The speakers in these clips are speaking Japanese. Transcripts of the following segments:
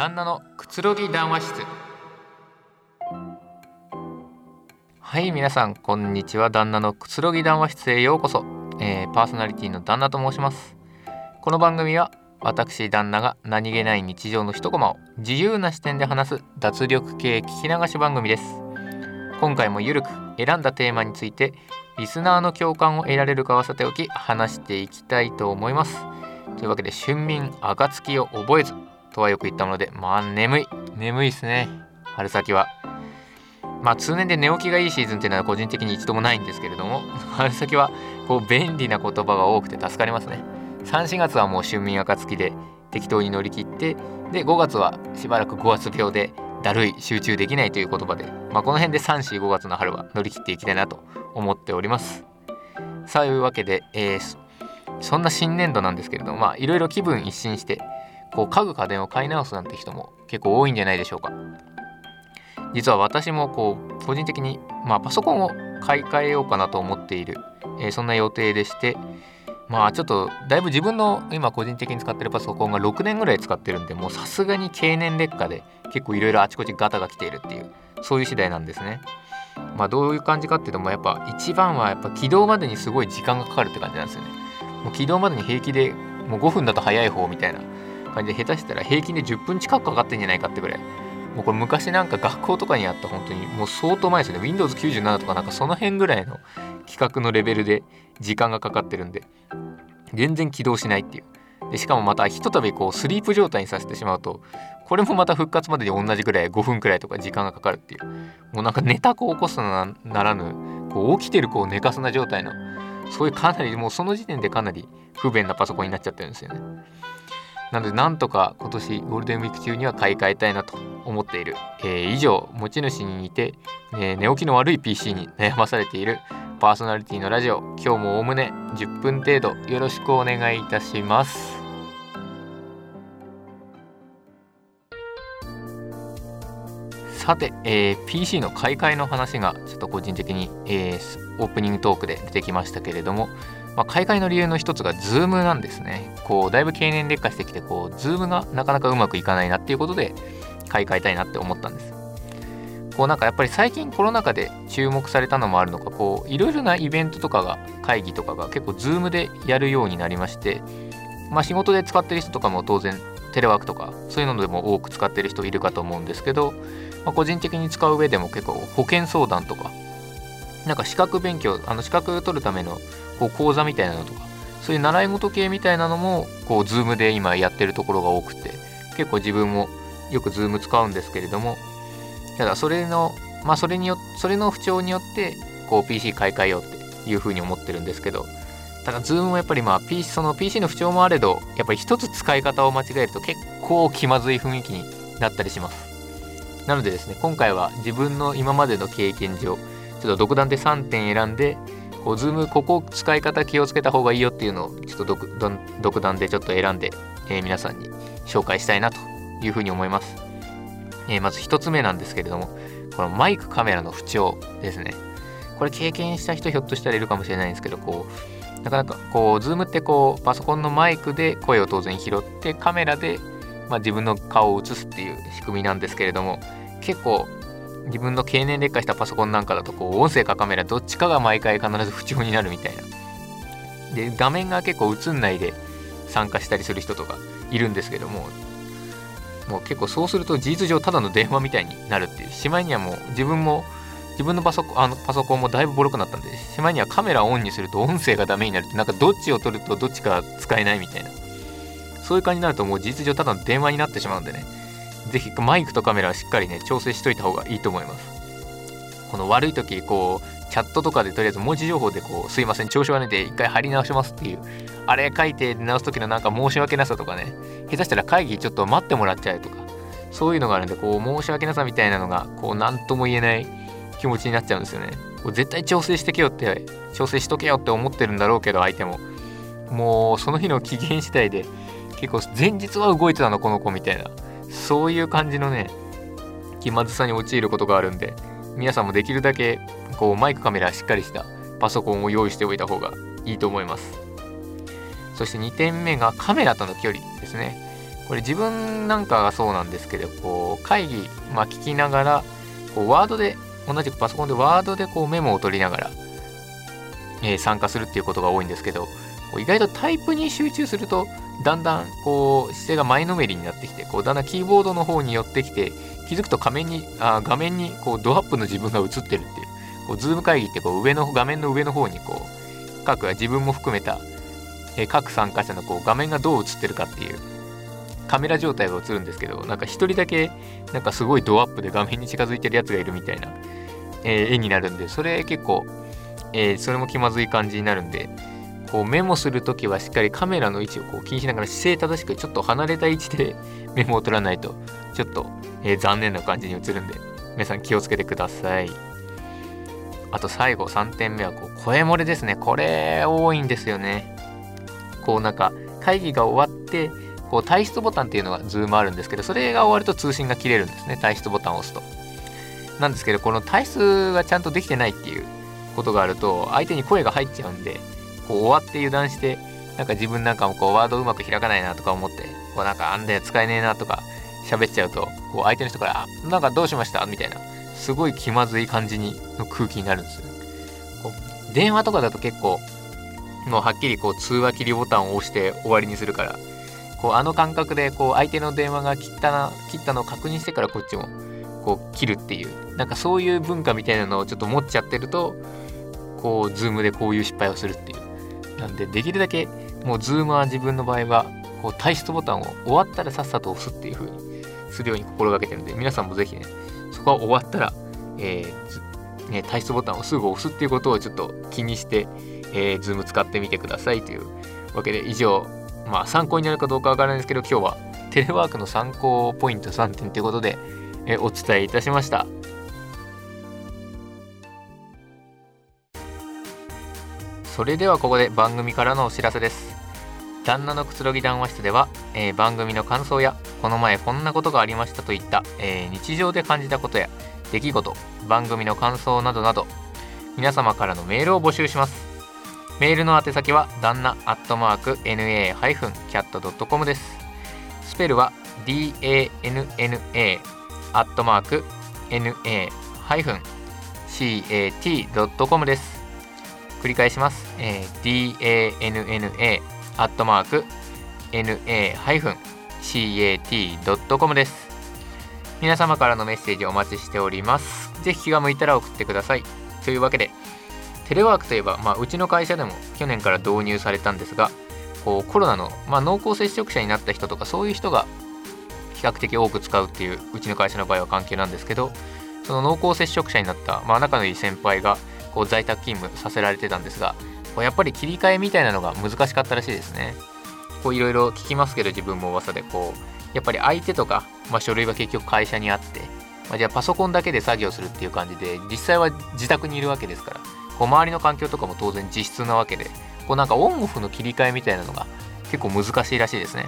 旦那のくつろぎ談話室。はい皆さんこんにちは。旦那のくつろぎ談話室へようこそ、えー、パーソナリティの旦那と申します。この番組は私旦那が何気ない日常の一コマを自由な視点で話す脱力系聞き流し番組です。今回もゆるく選んだテーマについてリスナーの共感を得られるかはさておき話していきたいと思います。というわけで春眠暁を覚えずとはよく言ったものでまあ眠い。眠いですね。春先は。まあ通年で寝起きがいいシーズンっていうのは個人的に一度もないんですけれども 春先はこう便利な言葉が多くて助かりますね。34月はもう春眠暁で適当に乗り切ってで5月はしばらく5月病でだるい集中できないという言葉で、まあ、この辺で345月の春は乗り切っていきたいなと思っております。さあいうわけで、えー、そんな新年度なんですけれどもまあいろいろ気分一新してこう家具家電を買い直すなんて人も結構多いんじゃないでしょうか実は私もこう個人的に、まあ、パソコンを買い替えようかなと思っている、えー、そんな予定でしてまあちょっとだいぶ自分の今個人的に使ってるパソコンが6年ぐらい使ってるんでもうさすがに経年劣化で結構いろいろあちこちガタが来ているっていうそういう次第なんですね。まあどういう感じかっていうともやっぱ一番はやっぱ起動までにすごい時間がかかるって感じなんですよね。もう起動までに平気でもう5分だと早い方みたいな感じで下手したら平均で10分近くかかってんじゃないかってぐらい。もうこれ昔なんか学校とかにあった本当にもう相当前ですよね。Windows97 とかなんかその辺ぐらいの企画のレベルで時間がかかってるんで全然起動しないっていう。でしかもまたひとたびこうスリープ状態にさせてしまうとこれもまた復活までに同じぐらい5分くらいとか時間がかかるっていう。もうなんか寝た子を起こすならぬこう起きてる子を寝かすな状態のそういうかなりもうその時点でかなり不便なパソコンになっちゃってるんですよね。なのでなんとか今年ゴールデンウィーク中には買い替えたいなと思っている、えー、以上持ち主に似て、えー、寝起きの悪い PC に悩まされているパーソナリティのラジオ。今日もおおむね10分程度よろしくお願いいたします。さて、えー、PC の買い替えの話がちょっと個人的に、えー、オープニングトークで出てきましたけれどもまあ、買い替えの理由の一つが Zoom なんですね。こうだいぶ経年劣化してきてこう Zoom がなかなかうまくいかないなっていうことで買い替えたいなって思ったんです。こうなんかやっぱり最近コロナ禍で注目されたのもあるのかこういろいろなイベントとかが会議とかが結構 Zoom でやるようになりましてまあ仕事で使ってる人とかも当然テレワークとかそういうのでも多く使ってる人いるかと思うんですけど、まあ、個人的に使う上でも結構保険相談とかなんか資格勉強あの資格取るためのこう講座みたいなのとかそういう習い事系みたいなのもこう Zoom で今やってるところが多くて結構自分もよく Zoom 使うんですけれどもただそれのまあそれによそれの不調によってこう PC 買い替えようっていうふうに思ってるんですけどただ Zoom もやっぱりまあ PC その PC の不調もあれどやっぱり一つ使い方を間違えると結構気まずい雰囲気になったりします。なのでですね今回は自分の今までの経験上ちょっと独断で3点選んでこう、ズーム、ここ使い方気をつけた方がいいよっていうのを、ちょっと独断でちょっと選んで、えー、皆さんに紹介したいなというふうに思います。えー、まず1つ目なんですけれども、このマイクカメラの不調ですね。これ経験した人ひょっとしたらいるかもしれないんですけど、こう、なかなかこう、ズームってこう、パソコンのマイクで声を当然拾って、カメラで、まあ、自分の顔を映すっていう仕組みなんですけれども、結構自分の経年劣化したパソコンなんかだとこう音声かカメラどっちかが毎回必ず不調になるみたいな。で画面が結構映んないで参加したりする人とかいるんですけどももう結構そうすると事実上ただの電話みたいになるっていう。しまいにはもう自分も自分のパソコンあのパソコンもだいぶボロくなったんでしまいにはカメラをオンにすると音声がダメになるってなんかどっちを取るとどっちか使えないみたいな。そういう感じになるともう事実上ただの電話になってしまうんでね。ぜひマイクとカメラはしっかりね調整しといた方がいいと思います。この悪い時こうチャットとかでとりあえず文字情報でこうすいません調子悪いんで一回貼り直しますっていうあれ書いて直す時のなんか申し訳なさとかね下手したら会議ちょっと待ってもらっちゃうとかそういうのがあるんでこう申し訳なさみたいなのがこう何とも言えない気持ちになっちゃうんですよね。こう絶対調整してけよって調整しとけよって思ってるんだろうけど相手も。もうその日の機嫌次第で結構前日は動いてたのこの子みたいな。そういう感じのね気まずさに陥ることがあるんで皆さんもできるだけこうマイクカメラしっかりしたパソコンを用意しておいた方がいいと思います。そして2点目がカメラとの距離ですね。これ自分なんかがそうなんですけどこう会議、まあ、聞きながらこうワードで同じくパソコンでワードでこうメモを取りながら、えー、参加するっていうことが多いんですけど意外とタイプに集中するとだんだんこう姿勢が前のめりになってきてこうだんだんキーボードの方に寄ってきて気づくと画面にあ画面にこうドアップの自分が映ってるっていうこうズーム会議ってこう上の画面の上の方にこう各自分も含めた、え、各参加者のこう画面がどう映ってるかっていうカメラ状態が映るんですけどなんか一人だけなんかすごいドアップで画面に近づいてるやつがいるみたいな、えー、絵になるんでそれ結構、えー、それも気まずい感じになるんでこうメモするときはしっかりカメラの位置をこう気にしながら姿勢正しくちょっと離れた位置で メモを取らないとちょっと、えー、残念な感じに映るんで皆さん気をつけてください。あと最後3点目はこう声漏れですね。これ多いんですよね。こうなんか会議が終わってこう退出ボタンっていうのがズームあるんですけどそれが終わると通信が切れるんですね。退出ボタンを押すと。なんですけどこの退出がちゃんとできてないっていうことがあると相手に声が入っちゃうんでこう終わって油断してなんか自分なんかもこうワードうまく開かないなとか思ってこうなんかあんだよ使えねえなとか喋っちゃうとこう相手の人から「なんかどうしました?」みたいなすごい気まずい感じにの空気になるんですよ電話とかだと結構もうはっきりこう通話切りボタンを押して終わりにするからこうあの感覚でこう相手の電話が切ったな切ったのを確認してからこっちもこう切るっていうなんかそういう文化みたいなのをちょっと持っちゃってるとこうズームでこういう失敗をするっていうなんでできるだけもうズームは自分の場合はこう退出ボタンを終わったらさっさと押すっていう風にするように心がけてるんで皆さんもぜひねそこは終わったら、えーね、退出ボタンをすぐ押すっていうことをちょっと気にして、えー、ズーム使ってみてくださいというわけで以上まあ参考になるかどうかわからないですけど今日はテレワークの参考ポイント3点ということで、えー、お伝えいたしました。それではここで番組からのお知らせです。旦那のくつろぎ談話室では、えー、番組の感想やこの前こんなことがありましたといった、えー、日常で感じたことや出来事番組の感想などなど皆様からのメールを募集します。メールの宛先は旦那アットマーク na-cat.com です。スペルは danna アットマーク na-cat.com です。繰り返します。えー、danna アットマーク na-cat.com です。皆様からのメッセージお待ちしております。ぜひ気が向いたら送ってください。というわけで、テレワークといえば、まあ、うちの会社でも去年から導入されたんですが、こうコロナの、まあ、濃厚接触者になった人とかそういう人が比較的多く使うっていううちの会社の場合は関係なんですけどその濃厚接触者になった、まあ、仲のいい先輩がこう在宅勤務させられてたんですがこうやっぱり切り替えみたいなのが難しかったらしいですね。こういろいろ聞きますけど自分も噂でこうやっぱり相手とか、まあ、書類は結局会社にあって、まあ、じゃあパソコンだけで作業するっていう感じで実際は自宅にいるわけですからこう周りの環境とかも当然実質なわけでこうなんかオンオフの切り替えみたいなのが結構難しいらしいですね。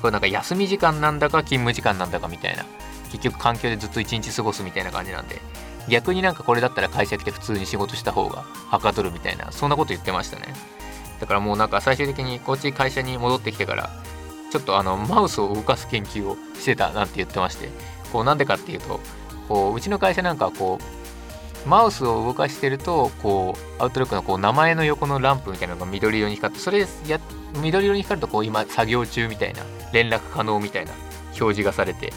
これなんか休み時間なんだか勤務時間なんだかみたいな結局環境でずっと一日過ごすみたいな感じなんで逆になんかこれだったら会社来て普通に仕事した方がはかどるみたいなそんなこと言ってましたね。だからもうなんか最終的にこっち会社に戻ってきてからちょっとあのマウスを動かす研究をしてたなんて言ってましてこうなんでかっていうとこううちの会社なんかこうマウスを動かしてるとこうアウトロックのこう名前の横のランプみたいなのが緑色に光ってそれや緑色に光るとこう今作業中みたいな連絡可能みたいな表示がされて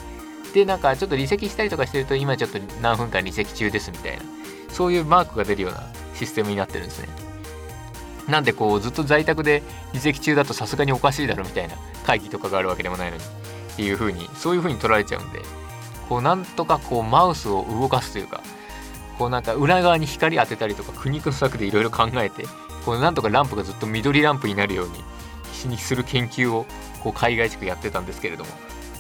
でなんかちょっと離席したりとかしてると今ちょっと何分間離席中ですみたいなそういうマークが出るようなシステムになってるんですね。なんでこうずっと在宅で離席中だとさすがにおかしいだろみたいな会議とかがあるわけでもないのにっていう風にそういう風に取られちゃうんでこうなんとかこうマウスを動かすというかこうなんか裏側に光当てたりとか苦肉の策でいろいろ考えてこうなんとかランプがずっと緑ランプになるように必死にする研究をこう海外地区やってたんですけれども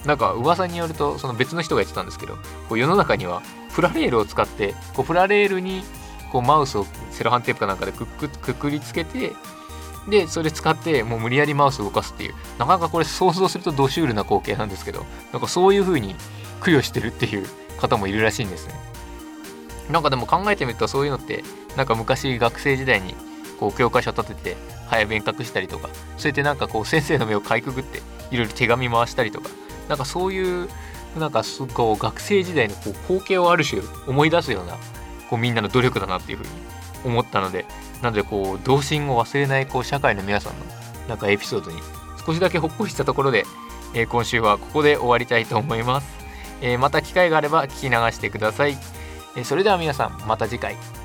なんか噂によるとその別の人が言ってたんですけどこう世の中にはプラレールを使ってこうプラレールにこうマウスをセロハンテープかなんかでくくくくりつけてでそれ使ってもう無理やりマウスを動かすっていう。なかなかこれ想像するとドシュールな光景なんですけどなんかそういう風に供養してるっていう 方もいるらしいんですね。なんかでも考えてみるとそういうのってなんか昔学生時代にこう教科書立てて早弁隠したりとかそうやってなんかこう先生の目をかいくぐっていろいろ手紙回したりとかなんかそういうなんかすごい学生時代のこう光景をある種思い出すようなこうみんなの努力だなっていうふうに思ったのでなのでこう童心を忘れないこう社会の皆さんのなんかエピソードに少しだけほっこりしたところで、えー、今週はここで終わりたいと思います、えー、また機会があれば聞き流してください、えー、それでは皆さんまた次回。